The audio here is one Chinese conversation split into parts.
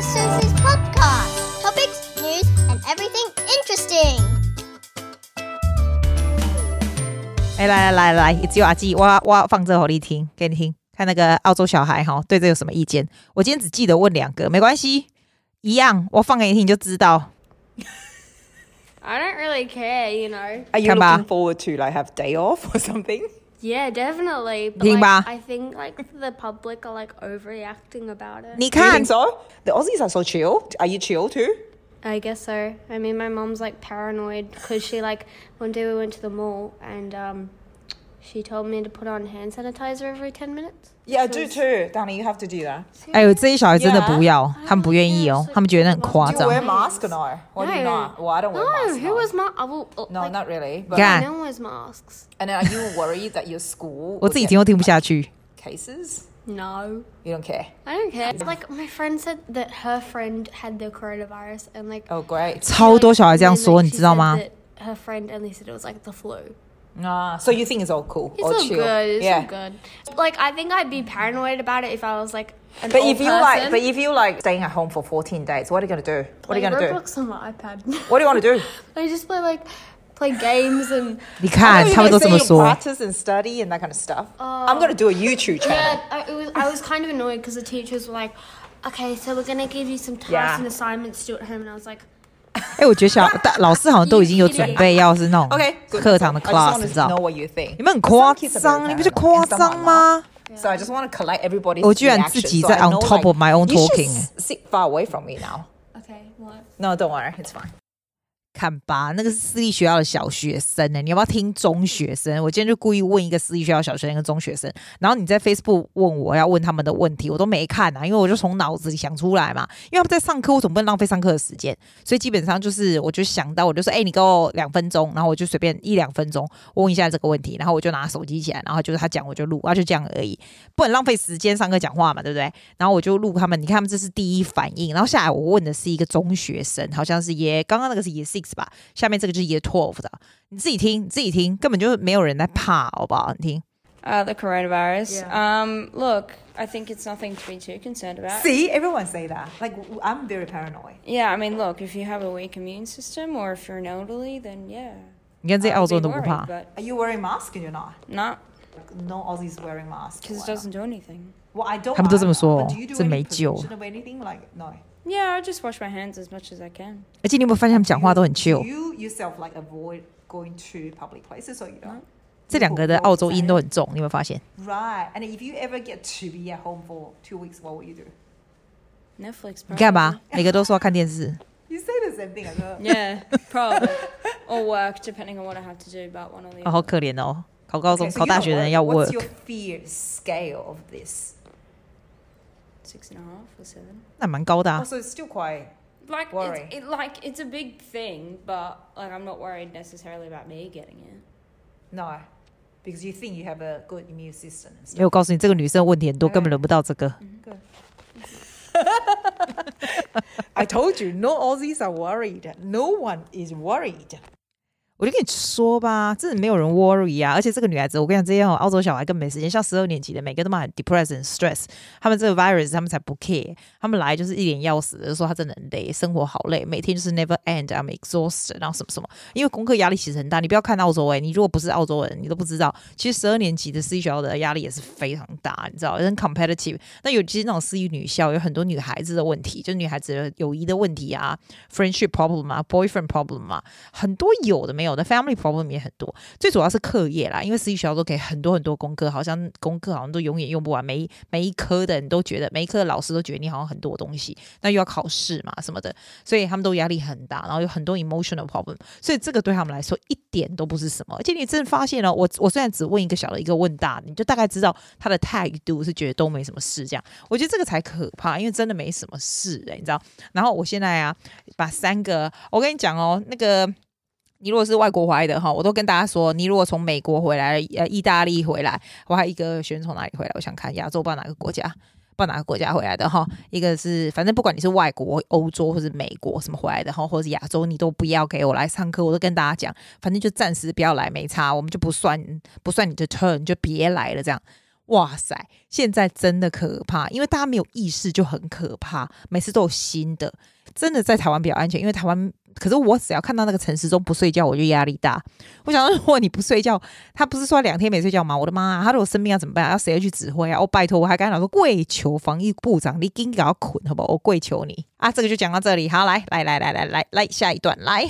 Sister Susie's podcast. Topics, news, and everything interesting. 哎，来来来来，一只阿记，我我要放这给你听，给你听，看那个澳洲小孩哈，对这有什么意见？我今天只记得问两个，没关系，一样，我放给你听你就知道。 I don't really care, you know. Are you 看吧。 looking forward to like have day off or something? Yeah, definitely. But 听 like, 吧。 I think like the public are like overreacting about it. 你 Do you 看 think，so? The Aussies are so chill. Are you chill too? I guess so. I mean, my mom's like paranoid because she like one day we went to the mall and um, she told me to put on hand sanitizer every ten minutes. Yeah, I do too. Danny, you have to do that. 哎呦，这些小孩真的 Yeah 不要，他们不愿意哦，他们觉得很夸 Do you wear 张。 mask or no? Or do you No. not? Well, I don't wear No, mask. who no. was ma- I will, uh, No, like, not really. But, Yeah. No one wears masks. And then are you worried that your school 我 will 自己 get 听都听不下去。 cases? No. You don't care? I don't care. Like my friend said that her friend had the coronavirus and like 哦 Oh, great. 超多小孩这样 and then, 说， like, 你 she 知道 said 吗？ that Her friend only said it was like the flu. Ah, so you think it's all cool? It's all, all good. It's yeah. all good. Like I think I'd be paranoid about it if I was like. but if you person. like, but if you like staying at home for fourteen days, what are you gonna do? What play are you gonna Roblox do? on my iPad. what do you want to do? I just play like play games and. You can't. You know, practice and study and that kind of stuff. I'm gonna do a YouTube um, channel. Yeah, I, was. I was kind of annoyed because the teachers were like, "Okay, so we're gonna give you some tasks yeah. and assignments to do at home," and I was like. 哎，我觉得小大老师好像都已经有准备，要是那种.课堂的 class，你知道.你们很夸张，你不是夸张吗？So I just want to collect everybody's 我居然自己在 on top of my own talking. sit far away from me now. "Okay, what?" No, don't worry, it's fine. 看吧，那个是私立学校的小学生呢，你要不要听中学生？我今天就故意问一个私立学校小学生跟中学生，然后你在 Facebook 问我要问他们的问题，我都没看啊，因为我就从脑子里想出来嘛。因为他们在上课，我总不能浪费上课的时间，所以基本上就是我就想到，我就说，哎、你给我两分钟，然后我就随便一两分钟问一下这个问题，然后我就拿手机起来，然后就是他讲我就录，啊就这样而已，不能浪费时间上课讲话嘛，对不对？然后我就录他们，你看他们这是第一反应，然后下来我问的是一个中学生，好像是 Year，刚刚那个是也是 Six 吧，下面这个就是 Year Twelve 的，你自己听，你自己听，根本就没有人在怕，好不好？你听。 Uh, the coronavirus. Yeah. Um, look, I think it's nothing to be too concerned about. See, everyone say that. Like w- I'm very paranoid. Yeah, I mean, look, if you have a weak immune system or if you're an elderly, then yeah. 你看这些 I 澳 would 洲 be 人都不 worried, 怕， but Are you wearing mask and you're not? not Like, no Aussies wearing mask. because it Why not? doesn't do anything. Well, I don't. 他们都这么 either, 说， but do you do 这 any 没救。 prevention of anything? Like no. Yeah, I just wash my hands as much as I can. 而且你有没有发现他们讲话都很 Do chill？ you yourself like avoid going to public places or you don't? 这两个的澳洲音都很重，你有没有发现？ Right. And if you ever get to be at home for two weeks, what will you do? Netflix. 你干嘛 probably.？每个都说要看电视。 You say the same thing as well. Yeah, probably. or work, depending on what I have to do. But one or the 啊，好 other. 可怜哦！考高中、 Okay, so 考 you 大 don't 学的人 worry. 要 What's your work， fear scale of this? Six and a half or seven. 那蛮高的啊。 Also, it's still quite. Like Worry. it's, it, like it's a big thing, but like I'm not worried necessarily about me getting it. No, because you think you have a good immune system and 因为 stuff. 我告诉你，这个女生问题很多，根本轮不到这个。 I told you, no Aussies are worried. No one is worried. 我就跟你说吧，真的没有人 worry 啊！而且这个女孩子，我跟你讲，这些澳洲小孩更没时间，像十二年级的，每个都蛮 depressed and stress。他们这个 virus，他们才不 care。他们来就是一脸要死，就说他真的很累，生活好累，每天就是 never end，I'm exhausted，然后什么什么。因为功课压力其实很大，你不要看澳洲诶、你如果不是澳洲人，你都不知道，其实十二年级的私立学校的压力也是非常大，你知道，很 competitive。那尤其是那种私立女校，有很多女孩子的问题，就女孩子的友谊的问题啊，friendship problem 啊，boyfriend problem 啊，很多有的没有我的，family problem 也很多。最主要是课业啦，因为私立学校都给很多很多功课，好像功课好像都永远用不完，每一每一科的人都觉得，每一科的老师都觉得你好像很多东西，那又要考试嘛什么的，所以他们都压力很大，然后有很多 emotional problem，所以这个对他们来说一点都不是什么。而且你真的发现了，我我虽然只问一个小的，一个问大的，你就大概知道他的态度是觉得都没什么事这样。我觉得这个才可怕，因为真的没什么事哎、你知道。然后我现在啊，把三个，我跟你讲哦，那个。你如果是外国回来的哈，我都跟大家说，你如果从美国回来，呃，意大利回来，我还一个学生从哪里回来？我想看亚洲，不知道哪个国家，不知道哪个国家回来的哈。一个是，反正不管你是外国、欧洲或是美国什么回来的哈，或者是亚洲，你都不要给我来上课。我都跟大家讲，反正就暂时不要来，没差，我们就不算不算你的 turn，就别来了这样。哇塞，现在真的可怕，因为大家没有意识就很可怕，每次都有新的。真的在台湾比较安全，因为台湾。可是我只要看到那个陈时中不睡觉，我就压力大。我想说，如果你不睡觉，他不是说两天没睡觉吗？我的妈啊！他如果生病要怎么办？要谁去指挥啊？我拜托，我还跟他说跪求防疫部长，你紧给我捆好不好？我跪求你啊！这个就讲到这里，好，来来来来来来来下一段来。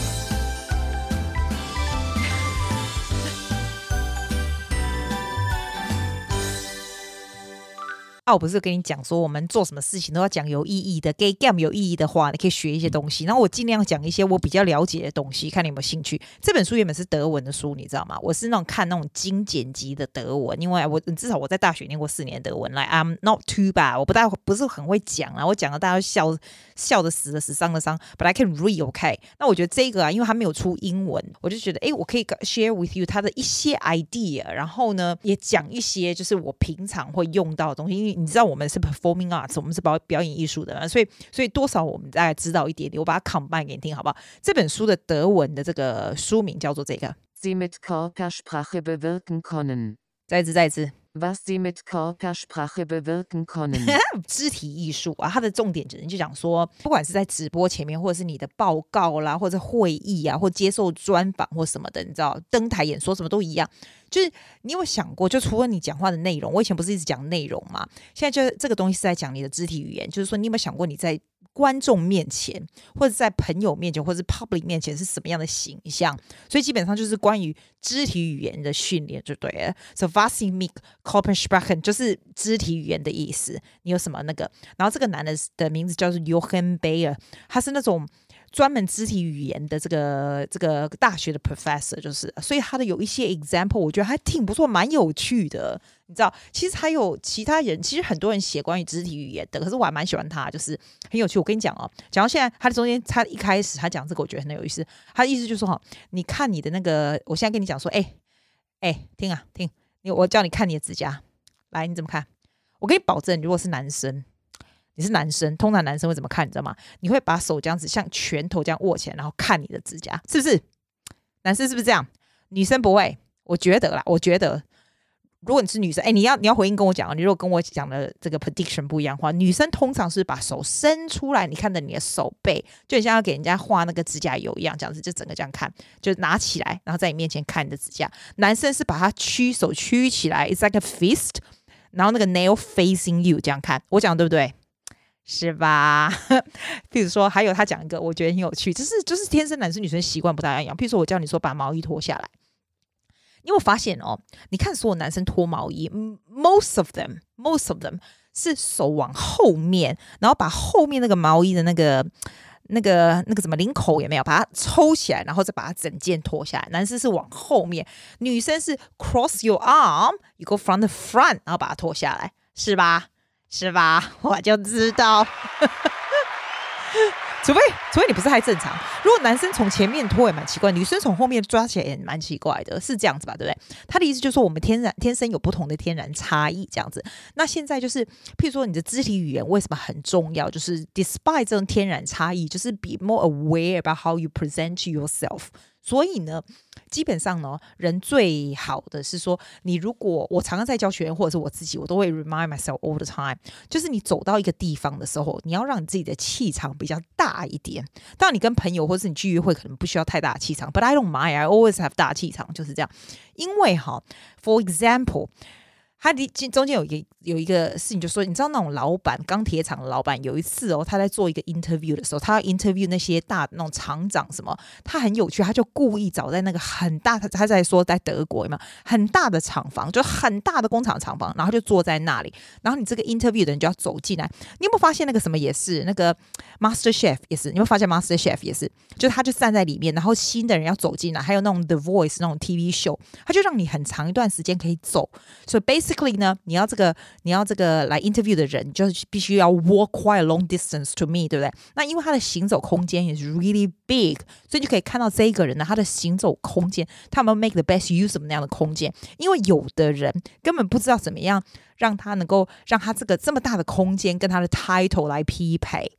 啊、我不是跟你讲说，我们做什么事情都要讲有意义的，给 game 有意义的话，你可以学一些东西。然后我尽量讲一些我比较了解的东西，看你有没有兴趣。这本书原本是德文的书，你知道吗？我是那种看那种精简级的德文，因为我至少我在大学念过四年德文。来，I'm not too bad，我不大不是很会讲啊，我讲了大家笑笑的死的死，伤的伤。But I can read OK。那我觉得这个啊，因为它没有出英文，我就觉得哎，我可以 share with you 它的一些 idea，然后呢，也讲一些就是我平常会用到的东西，因为。你知道我们是 performing arts，我们是表表演艺术的，所以所以多少我们大概知道一点点。我把它 combine 给你听，好不好？这本书的德文的这个书名叫做这个。Sie mit Körpersprache bewirken können。再一次，再一次。Was Sie mit Körpersprache bewirken können。肢体艺术啊，它的重点只能就讲说，不管是在直播前面，或者是你的报告啦，或者会议啊，或接受专访或什么的，你知道，登台演说什么都一样。就是你有想过，就除了你讲话的内容，我以前不是一直讲内容嘛？现在就这个东西是在讲你的肢体语言，就是说你有没有想过你在。观众面前，或者在朋友面前，或者是 public 面前是什么样的形象？所以基本上就是关于肢体语言的训练，就对了。So was Sie mit Körpersprache 就是肢体语言的意思。你有什么那个？然后这个男的的名字叫做 Jochen Bayer，他是那种。专门肢体语言的这个这个大学的 professor 就是，所以他的有一些 example，我觉得还挺不错，蛮有趣的。你知道，其实还有其他人，其实很多人写关于肢体语言的，可是我还蛮喜欢他，就是很有趣。我跟你讲哦，讲到现在，他的中间，他一开始他讲这个，我觉得很有意思。他的意思就是说哈，你看你的那个，我现在跟你讲说，哎哎，听啊听，你我叫你看你的指甲，来，你怎么看？我给你保证，如果是男生。你是男生，通常男生会怎么看？你知道吗？你会把手这样子像拳头这样握起来，然后看你的指甲，是不是？男生是不是这样？女生不会。我觉得啦，我觉得，如果你是女生，哎，你要你要回应跟我讲啊。你如果跟我讲的这个 prediction 不一样的话，女生通常是把手伸出来，你看着你的手背，就很像要给人家画那个指甲油一样，这样子就整个这样看，就拿起来，然后在你面前看你的指甲。男生是把它屈手屈起来，it's like a fist，然后那个 nail facing you 这样看。我讲对不对？是吧？比如说，还有他讲一个，我觉得很有趣，就是就是天生男生女生习惯不太一样。譬如说，我叫你说把毛衣脱下来，你有没有发现哦？你看所有男生脱毛衣，most of them，most of them 是手往后面，然后把后面那个毛衣的那个那个那个什么领口也没有，把它抽起来，然后再把它整件脱下来。男生是往后面，女生是 cross your arm，you go from the front，然后把它脱下来，是吧？是吧？我就知道，除非除非你不是太正常。如果男生从前面拖也蛮奇怪，女生从后面抓起来也蛮奇怪的，是这样子吧？对不对？他的意思就是说，我们天然天生有不同的天然差异，这样子。那现在就是，譬如说你的肢体语言为什么很重要？就是 despite 这种天然差异，就是 be more aware about how you present yourself。所以呢，基本上呢，人最好的是说，你如果我常常在教学员或者是我自己，我都会 remind myself all the time，就是你走到一个地方的时候，你要让你自己的气场比较大一点。当然，你跟朋友或者是你去约会，可能不需要太大的气场，but I don't mind, I always have 大气场，就是这样。因为哈，for example。他的中间有一个有一个事情，就说你知道那种老板钢铁厂的老板，有一次哦，他在做一个 interview 的时候，他要 interview 那些大那种厂长什么，他很有趣，他就故意找在那个很大，他他在说在德国嘛，很大的厂房，就很大的工厂厂房，然后就坐在那里，然后你这个 interview 的人就要走进来，你有没有发现那个什么也是？那个 Master Chef 也是，你有没有发现 Master Chef 也是，就他就站在里面，然后新的人要走进来，还有那种 The Voice 那种 TV show，他就让你很长一段时间可以走，所以 basically。Basically 呢，你要这个，你要这个来 interview 的人，就是必须要 walk quite a long distance to me，对不对？那因为他的行走空间也是 really big，所以就可以看到这一个人呢，他的行走空间，他们 make the best use of 那样的空间。因为有的人根本不知道怎么样让他能够让他这个这么大的空间跟他的 title 来匹配，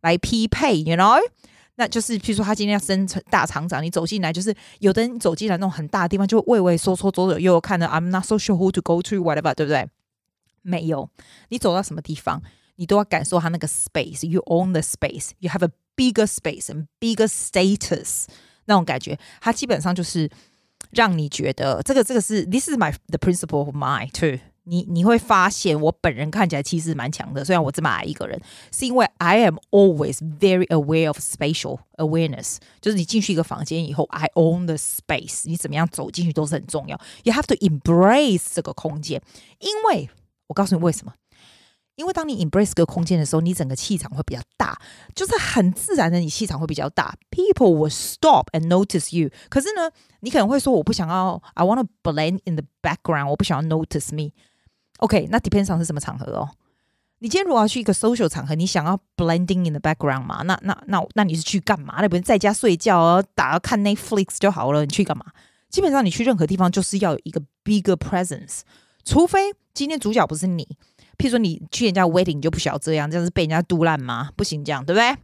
来匹配，you know。那就是，譬如说他今天要升成大厂长，你走进来，就是有的人走进来那种很大的地方，就畏畏缩缩，左左右右看的，I'm not so sure who to go to, whatever，对不对？没有，你走到什么地方，你都要感受它那个 space。You own the space. You have a bigger space and bigger status。那种感觉，它基本上就是让你觉得这个这个是 This is my the principle of mine too。你你会发现，我本人看起来其实蛮强的，虽然我这么矮一个人，是因为 I am always very aware of spatial awareness。就是你进去一个房间以后，I own the space。你怎么样走进去都是很重要。You have to embrace 这个空间，因为我告诉你为什么。因为当你 embrace 个空间的时候，你整个气场会比较大，就是很自然的，你气场会比较大。People will stop and notice you。可是呢，你可能会说，我不想要，I want to blend in the background，我不想要 notice me。OK，那 depends on 是什么场合哦。你今天如果要去一个 social 场合，你想要 blending in the background 嘛？那那那那你是去干嘛？那不是在家睡觉哦，打看 Netflix 就好了。你去干嘛？基本上你去任何地方就是要有一个 bigger presence，除非今天主角不是你。譬如说，你去人家 wedding 你就不需要这样，这样是被人家嘟烂吗？不行，这样对不对？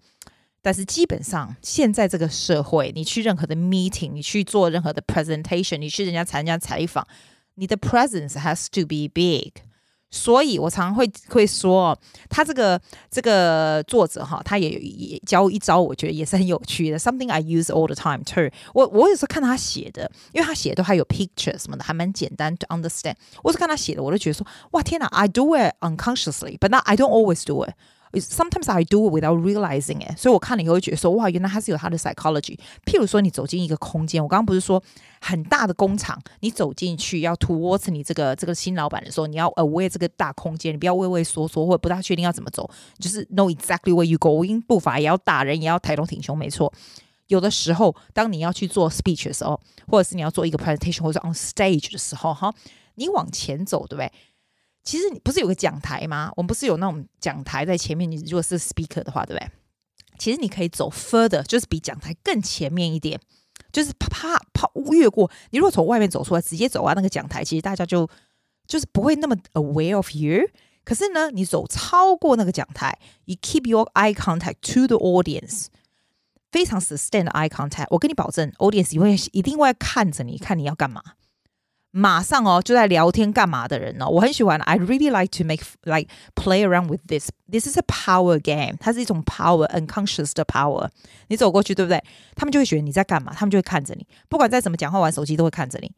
但是基本上，现在这个社会，你去任何的 meeting，你去做任何的 presentation，你去人家参加采访，你的 presence has to be big。所以我常常会会说，他这个这个作者哈，他也也教一招，我觉得也是很有趣的。Something I use all the time too。我我有时候看他写的，因为他写的都还有 picture 什么的，还蛮简单 to understand。我是看他写的，我都觉得说，哇天哪，I do it unconsciously，but now I don't always do it。Sometimes I do without realizing it，所以我看了以后会觉得说，哇，原来它是有它的 psychology。譬如说，你走进一个空间，我刚刚不是说很大的工厂，你走进去要 towards 你这个这个新老板的时候，你要 aware 这个大空间，你不要畏畏缩缩或者不大确定要怎么走，就是 know exactly where you going，步伐也要大，人也要抬头挺胸，没错。有的时候，当你要去做 speech 的时候，或者是你要做一个 presentation 或者是 on stage 的时候，哈，你往前走，对不对？其实你不是有个讲台吗？我们不是有那种讲台在前面？你如果是 speaker 的话，对不对？其实你可以走 further，就是比讲台更前面一点，就是啪啪啪越过。你如果从外面走出来，直接走啊那个讲台，其实大家就就是不会那么 aware of you。可是呢，你走超过那个讲台，你 keep your eye contact to the audience，非常 sustained eye contact。我跟你保证，audience 一定一定会看着你，看你要干嘛。马上哦，就在聊天干嘛的人哦，我很喜欢。I really like to make like play around with this. This is a power game. 它是一种 power, unconscious 的 power。你走过去，对不对？他们就会觉得你在干嘛，他们就会看着你。不管在怎么讲话、玩手机，都会看着你。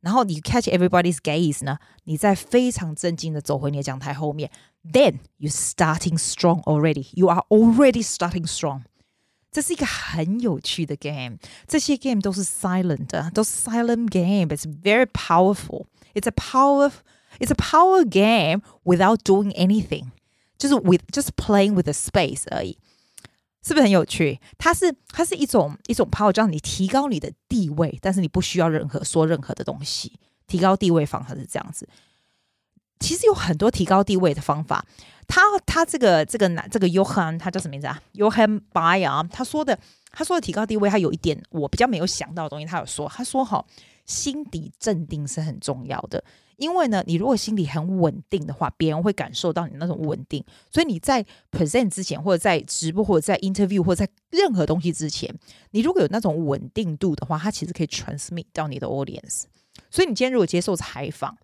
然后你 catch everybody's gaze 呢？你在非常镇静的走回你的讲台后面。Then you starting strong already. You are already starting strong. 这是一个很有趣的 game，这些 game 都是 silent 的，都是 silent game。It's very powerful. It's a power. It's a power game without doing anything，就是 with just playing with the space 而已，是不是很有趣？它是它是一种一种 power，让你提高你的地位，但是你不需要任何说任何的东西。提高地位方法是这样子。 其实有很多提高地位的方法。他他这个这个男这个约翰他叫什么名字啊？Johann Bayer 他说的他说的提高地位，他有一点我比较没有想到的东西。他有说，他说哈，心底镇定是很重要的。因为呢，你如果心里很稳定的话，别人会感受到你那种稳定。所以你在 present 之前，或者在直播，或者在 interview，或者在任何东西之前，你如果有那种稳定度的话，它其实可以 transmit 到你的 audience。所以你今天如果接受采访，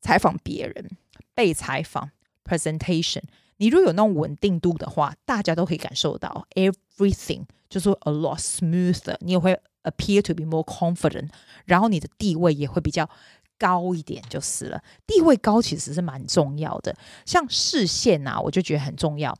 采访别人，被采访。presentation，你如果有那种稳定度的话，大家都可以感受到 everything 就是 a lot smoother，你也会 appear to be more confident，然后你的地位也会比较高一点，就是了。地位高其实是蛮重要的，像视线啊，我就觉得很重要。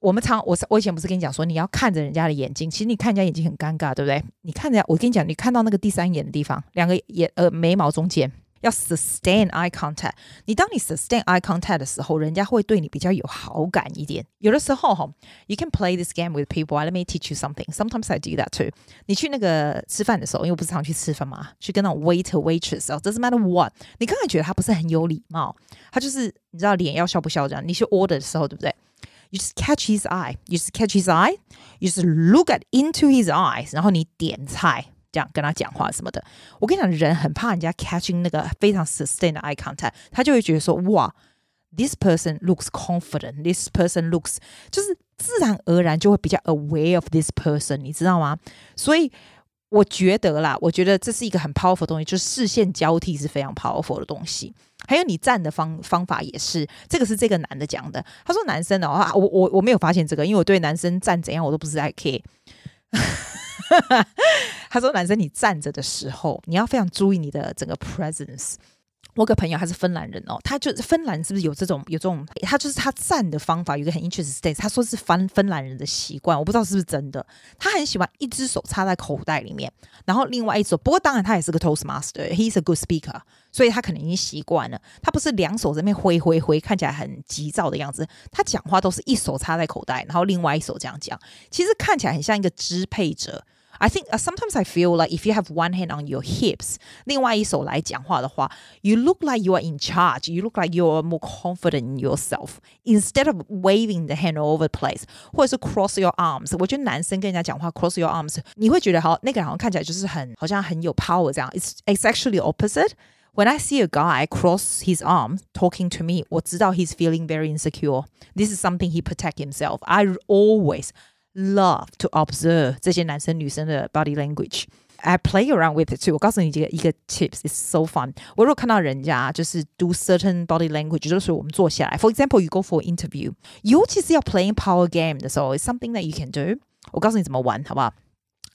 我们常我我以前不是跟你讲说，你要看着人家的眼睛，其实你看人家眼睛很尴尬，对不对？你看着，我跟你讲，你看到那个第三眼的地方，两个眼呃眉毛中间。要 sustain eye contact，你当你 sustain eye contact 的时候，人家会对你比较有好感一点。有的时候哈，you can play this game with people. Let me teach you something. Sometimes I do that too. 你去那个吃饭的时候，因为我不是常去吃饭嘛，去跟那种 waiter waitress 哦，doesn't matter what，你刚才觉得他不是很有礼貌，他就是你知道脸要笑不笑这样。你去 order 的时候，对不对？You just catch his eye. You just catch his eye. You just look at into his eyes. 然后你点菜。 这样跟他讲话什么的，我跟你讲，人很怕人家 catching 那个非常 sustained eye contact，他就会觉得说，哇，this person looks confident，this person looks，就是自然而然就会比较 aware of this person，你知道吗？所以我觉得啦，我觉得这是一个很 powerful 的东西，就是视线交替是非常 powerful 的东西。还有你站的方方法也是，这个是这个男的讲的。他说男生的话，我我我没有发现这个，因为我对男生站怎样我都不是在 care。他说男生你站着的时候，你要非常注意你的整个 presence。我个朋友他是芬兰人哦，他就是芬兰是不是有这种有这种？他就是他站的方法有一个很 interesting，他说是芬芬兰人的习惯，我不知道是不是真的。他很喜欢一只手插在口袋里面，然后另外一只手，不过当然他也是个 Toastmaster，he's a good speaker，所以他可能已经习惯了。他不是两手在那边挥挥挥，看起来很急躁的样子。他讲话都是一手插在口袋，然后另外一手这样讲，其实看起来很像一个支配者。I think sometimes I feel like if you have one hand on your hips，另外一手来讲话的话，you look like you are in charge. You look like you are more confident in yourself instead of waving the hand all over the place，或者是 cross your arms。我觉得男生跟人家讲话 cross your arms，你会觉得好，那个人好像看起来就是很好像很有 power 这样。It's it's actually opposite. When I see a guy cross his arms talking to me，我知道 he's feeling very insecure. This is something he protect himself. I always love to observe 这些男生女生的 body language. I play around with it too. 我告诉你这个一个 tips, it's so fun. 我如果看到人家就是 do certain body language，就是我们坐下来，for example, you go for interview，尤其是要 playing power game 的时候，it's something that you can do. 我告诉你怎么玩，好不好？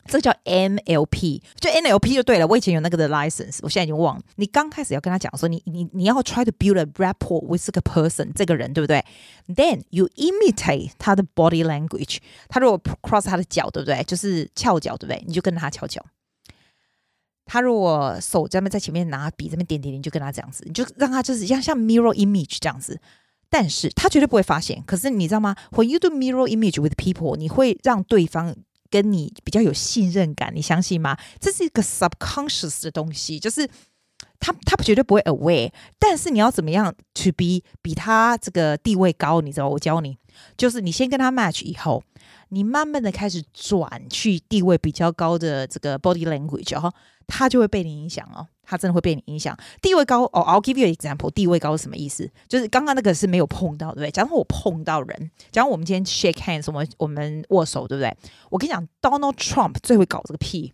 这个叫 NLP，就 NLP 就对了。我以前有那个的 license，我现在已经忘了。你刚开始要跟他讲说，你你你要 try to build a rapport with 这个 person，这个人对不对？Then you imitate 他的 body language。他如果 cross 他的脚，对不对？就是翘脚，对不对？你就跟他翘脚。他如果手在那在前面拿笔这边点点点，你就跟他这样子，你就让他就是像像 mirror image 这样子。但是他绝对不会发现。可是你知道吗？When you do mirror image with people，你会让对方。跟你比较有信任感，你相信吗？这是一个 subconscious 的东西，就是他他绝对不会 aware，但是你要怎么样 to be 比他这个地位高？你知道，我教你，就是你先跟他 match 以后，你慢慢的开始转去地位比较高的这个 body language 哦，他就会被你影响哦。他真的会被你影响。地位高哦，I'll give you an example。地位高是什么意思？就是刚刚那个是没有碰到，对不对？假如我碰到人，假如我们今天 shake hands，我们我们握手，对不对？我跟你讲，Donald Trump 最会搞这个屁。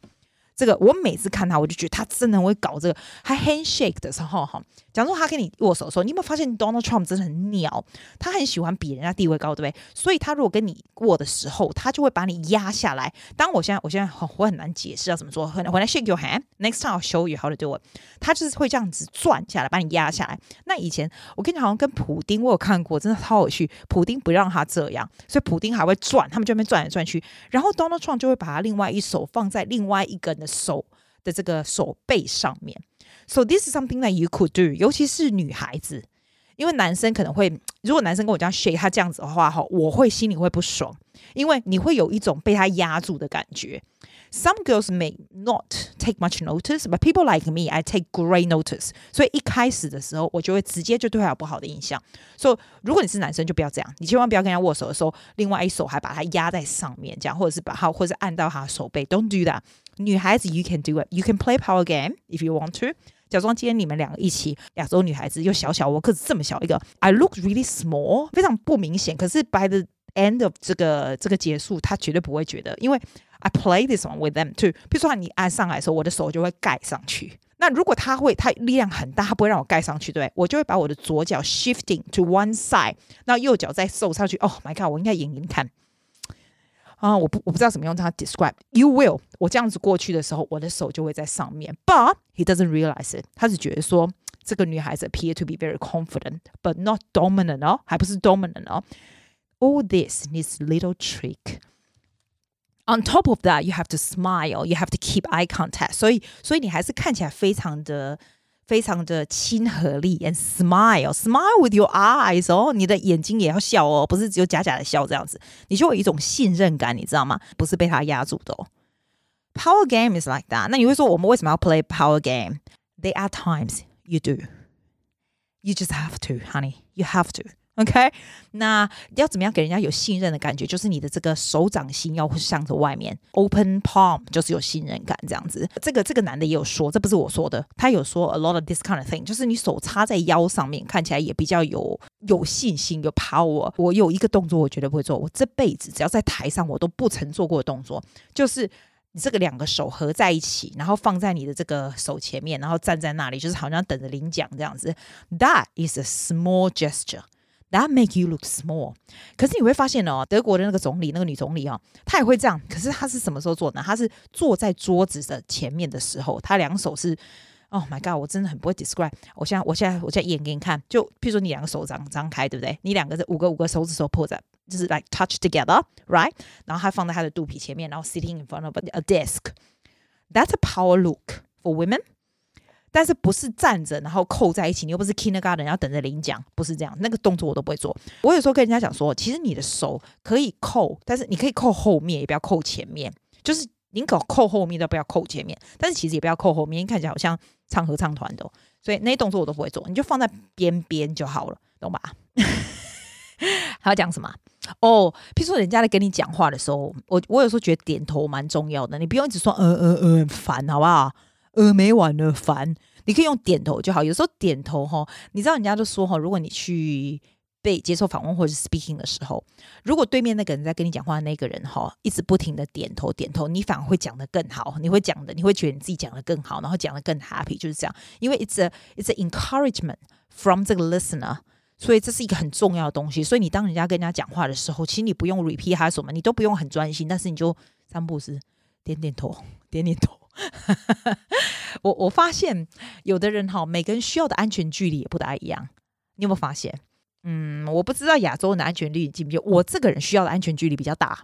这个我每次看他，我就觉得他真的很会搞这个。他 handshake 的时候，哈，假如说他跟你握手的时候，你有没有发现 Donald Trump 真的很鸟？他很喜欢比人家地位高，对不对？所以他如果跟你握的时候，他就会把你压下来。当我现在，我现在很我很难解释要怎么做。When I shake your hand, next time I'll show you how to do it。他就是会这样子转下来，把你压下来。那以前我跟你好像跟普丁，我有看过，真的超有趣。普丁不让他这样，所以普丁还会转，他们就那边转来转去。然后 Donald Trump 就会把他另外一手放在另外一个手的这个手背上面，so this is something that you could do，尤其是女孩子，因为男生可能会，如果男生跟我这样 shake，他这样子的话，哈，我会心里会不爽，因为你会有一种被他压住的感觉。Some girls may not take much notice, but people like me, I take great notice。所以一开始的时候，我就会直接就对他有不好的印象。所以如果你是男生，就不要这样，你千万不要跟人家握手的时候，另外一手还把他压在上面，这样，或者是把他，或者是按到他手背，Don't do that。女孩子，you can do it. You can play power game if you want to. 假装今天你们两个一起，亚洲女孩子又小小，我个子这么小一个，I look really small，非常不明显。可是 by the end of 这个这个结束，他绝对不会觉得，因为 I play this one with them too。比如说你按上来的时候，我的手就会盖上去。那如果他会，他力量很大，他不会让我盖上去，对，我就会把我的左脚 shifting to one side，那右脚再收上去。Oh my god，我应该演给你看。啊，我不我不知道怎么用它 describe。You will，我这样子过去的时候，我的手就会在上面。But he doesn't realize it。他是觉得说这个女孩子 appear to be very confident，but not dominant 哦，还不是 dominant 哦。All this needs little trick。On top of that, you have to smile. You have to keep eye contact。所以，所以你还是看起来非常的。 非常的亲和力，and smile，smile with your eyes 哦，你的眼睛也要笑哦，不是只有假假的笑这样子，你就有一种信任感，你知道吗？不是被他压住的哦。Power game is like that。那你会说我们为什么要 play power game？There are times you do. You just have to, honey. You have to. OK，那要怎么样给人家有信任的感觉？就是你的这个手掌心要向着外面，open palm，就是有信任感这样子。这个这个男的也有说，这不是我说的，他有说 a lot of this kind of thing，就是你手插在腰上面，看起来也比较有有信心，有 power。我有一个动作，我绝对不会做，我这辈子只要在台上我都不曾做过的动作，就是你这个两个手合在一起，然后放在你的这个手前面，然后站在那里，就是好像等着领奖这样子。That is a small gesture. That make you look small。可是你会发现哦，德国的那个总理，那个女总理哦，她也会这样。可是她是什么时候做呢？她是坐在桌子的前面的时候，她两手是，Oh my God，我真的很不会 describe。我现在，我现在，我现在演给你看。就譬如说，你两个手掌张开，对不对？你两个是五个五个手指头抱在。就是 like touch together，right？然后他放在他的肚皮前面，然后 sitting in front of a desk。That's a power look for women。但是不是站着然后扣在一起？你又不是 kindergarten，要等着领奖，不是这样。那个动作我都不会做。我有时候跟人家讲说，其实你的手可以扣，但是你可以扣后面，也不要扣前面。就是宁可扣后面，都不要扣前面。但是其实也不要扣后面，看起来好像唱合唱团的。所以那些动作我都不会做，你就放在边边就好了，懂吧？还要讲什么？哦，譬如说人家在跟你讲话的时候，我我有时候觉得点头蛮重要的。你不用一直说嗯嗯嗯，烦好不好？呃，没完了，烦。你可以用点头就好。有时候点头哈，你知道人家都说哈，如果你去被接受访问或者是 speaking 的时候，如果对面那个人在跟你讲话那个人哈，一直不停的点头点头，你反而会讲得更好。你会讲的，你会觉得你自己讲得更好，然后讲得更 happy，就是这样。因为 it's a it's encouragement from 这个 listener。所以这是一个很重要的东西。所以你当人家跟人家讲话的时候，其实你不用 repeat 他什么，你都不用很专心，但是你就三步式点点头，点点头。我我发现有的人哈，每个人需要的安全距离也不大一样。你有没有发现？嗯，我不知道亚洲人的安全距离近不近。我这个人需要的安全距离比较大，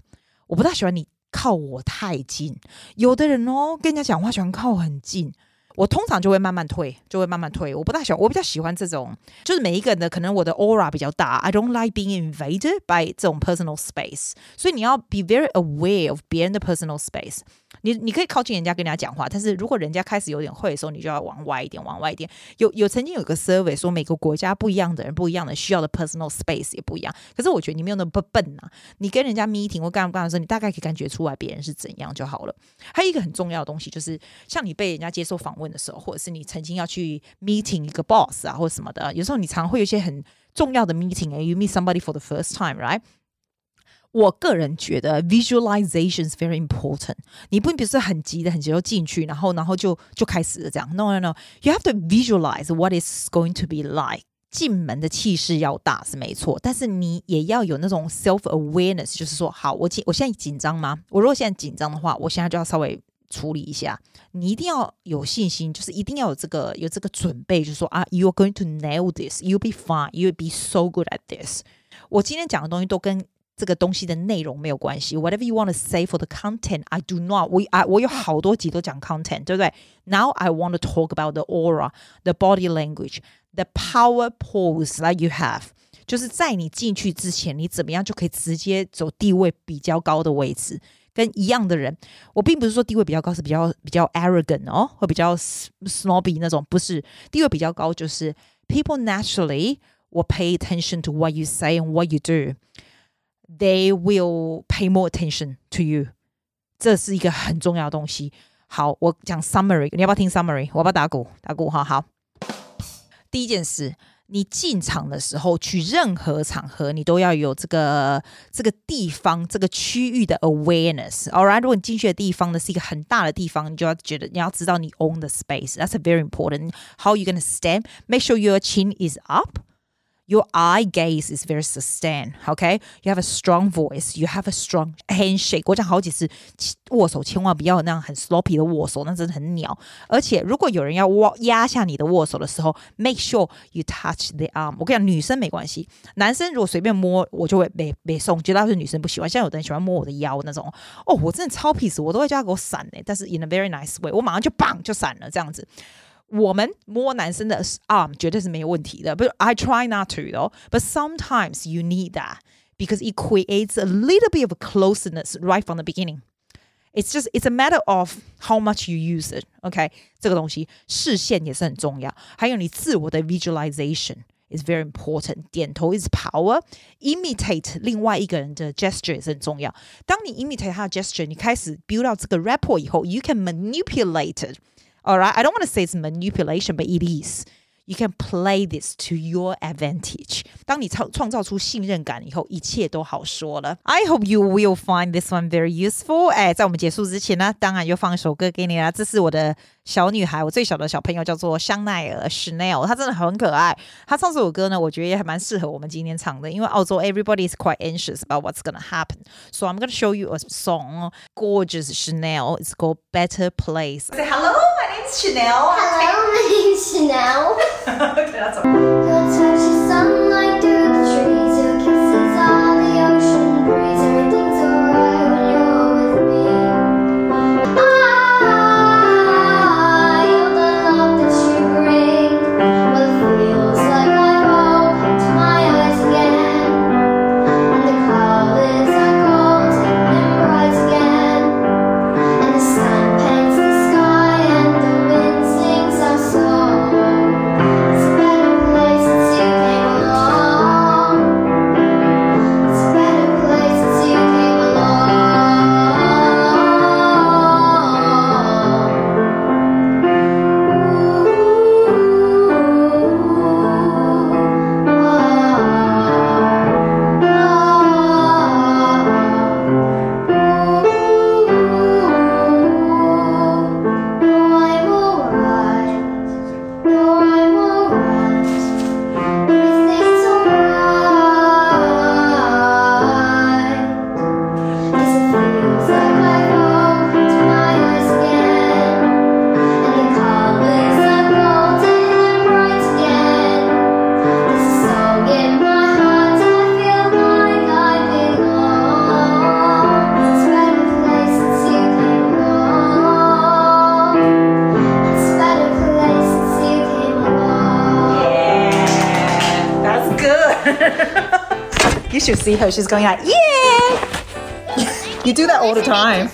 我不大喜欢你靠我太近。有的人哦，跟人家讲话喜欢靠很近。我通常就会慢慢退，就会慢慢退。我不大喜欢，我比较喜欢这种，就是每一个人的可能我的 aura 比较大。I don't like being invaded by 这种 personal space。所以你要 be very aware of 别人的 personal space。你你可以靠近人家跟人家讲话，但是如果人家开始有点会的时候，你就要往外一点，往外一点。有有曾经有个 survey 说，每个国家不一样的人，不一样的需要的 personal space 也不一样。可是我觉得你没有那么笨呐、啊，你跟人家 meeting 或干不干的时候，你大概可以感觉出来别人是怎样就好了。还有一个很重要的东西，就是像你被人家接受访问的时候，或者是你曾经要去 meeting 一个 boss 啊，或者什么的，有时候你常会有一些很重要的 meeting，哎，you meet somebody for the first time，right？我个人觉得 visualization is very important。你不并不是很急的，很急就进去，然后然后就就开始了这样。No no no，you have to visualize what is going to be like。进门的气势要大是没错，但是你也要有那种 self awareness，就是说，好，我紧，我现在紧张吗？我如果现在紧张的话，我现在就要稍微处理一下。你一定要有信心，就是一定要有这个有这个准备，就是说啊，you are going to nail this，you'll be fine，you'll be so good at this。我今天讲的东西都跟。这个东西的内容没有关系。Whatever you want to say for the content, I do not. We I 我有好多集都讲 content，对不对？Now I want to talk about the aura, the body language, the power pose that you have。就是在你进去之前，你怎么样就可以直接走地位比较高的位置，跟一样的人。我并不是说地位比较高是比较比较 arrogant 哦，或比较 snobby 那种，不是。地位比较高就是 people naturally will pay attention to what you say and what you do。 They will pay more attention to you，这是一个很重要的东西。好，我讲 summary，你要不要听 summary？我要不要打鼓？打鼓，好好。第一件事，你进场的时候，去任何场合，你都要有这个这个地方、这个区域的 awareness。Alright，如果你进去的地方呢是一个很大的地方，你就要觉得你要知道你 own the space。That's a very important. How you gonna stand? Make sure your chin is up. Your eye gaze is very sustained, okay? You have a strong voice. You have a strong handshake. 我讲好几次，握手千万不要那样很 sloppy 的握手，那真的很鸟。而且，如果有人要握压下你的握手的时候，make sure you touch the arm。我跟你讲，女生没关系，男生如果随便摸，我就会被被送，绝大多数女生不喜欢。像有的人喜欢摸我的腰那种，哦，我真的超 peace，我都会叫他给我闪呢。但是 in a very nice way，我马上就棒就闪了这样子。我们摸男生的 arm 绝对是没有问题的，but I try not to though. But sometimes you need that because it creates a little bit of a closeness right from the beginning. It's just it's a matter of how much you use it. OK，这个东西视线也是很重要，还有你自我的 visualization is very important. 点头 is power. Imitate 另外一个人的 gesture 也是很重要。当你 imitate 他的 gesture，你开始 build out 这个 rapport 以后，you can manipulate it. All right, I don't want to say it's manipulation, but it is. You can play this to your advantage。当你创创造出信任感以后，一切都好说了。I hope you will find this one very useful。哎，在我们结束之前呢，当然又放一首歌给你啦。这是我的小女孩，我最小的小朋友叫做香奈儿 Chanel，她真的很可爱。她唱这首歌呢，我觉得也还蛮适合我们今天唱的，因为澳洲 everybody is quite anxious about what's gonna happen。So I'm gonna show you a song, gorgeous Chanel. It's called Better Place. Say hello, my name's Chanel. Hello, my name's Chanel. okay, that's all. See her. She's going like, yeah. you do that all the time.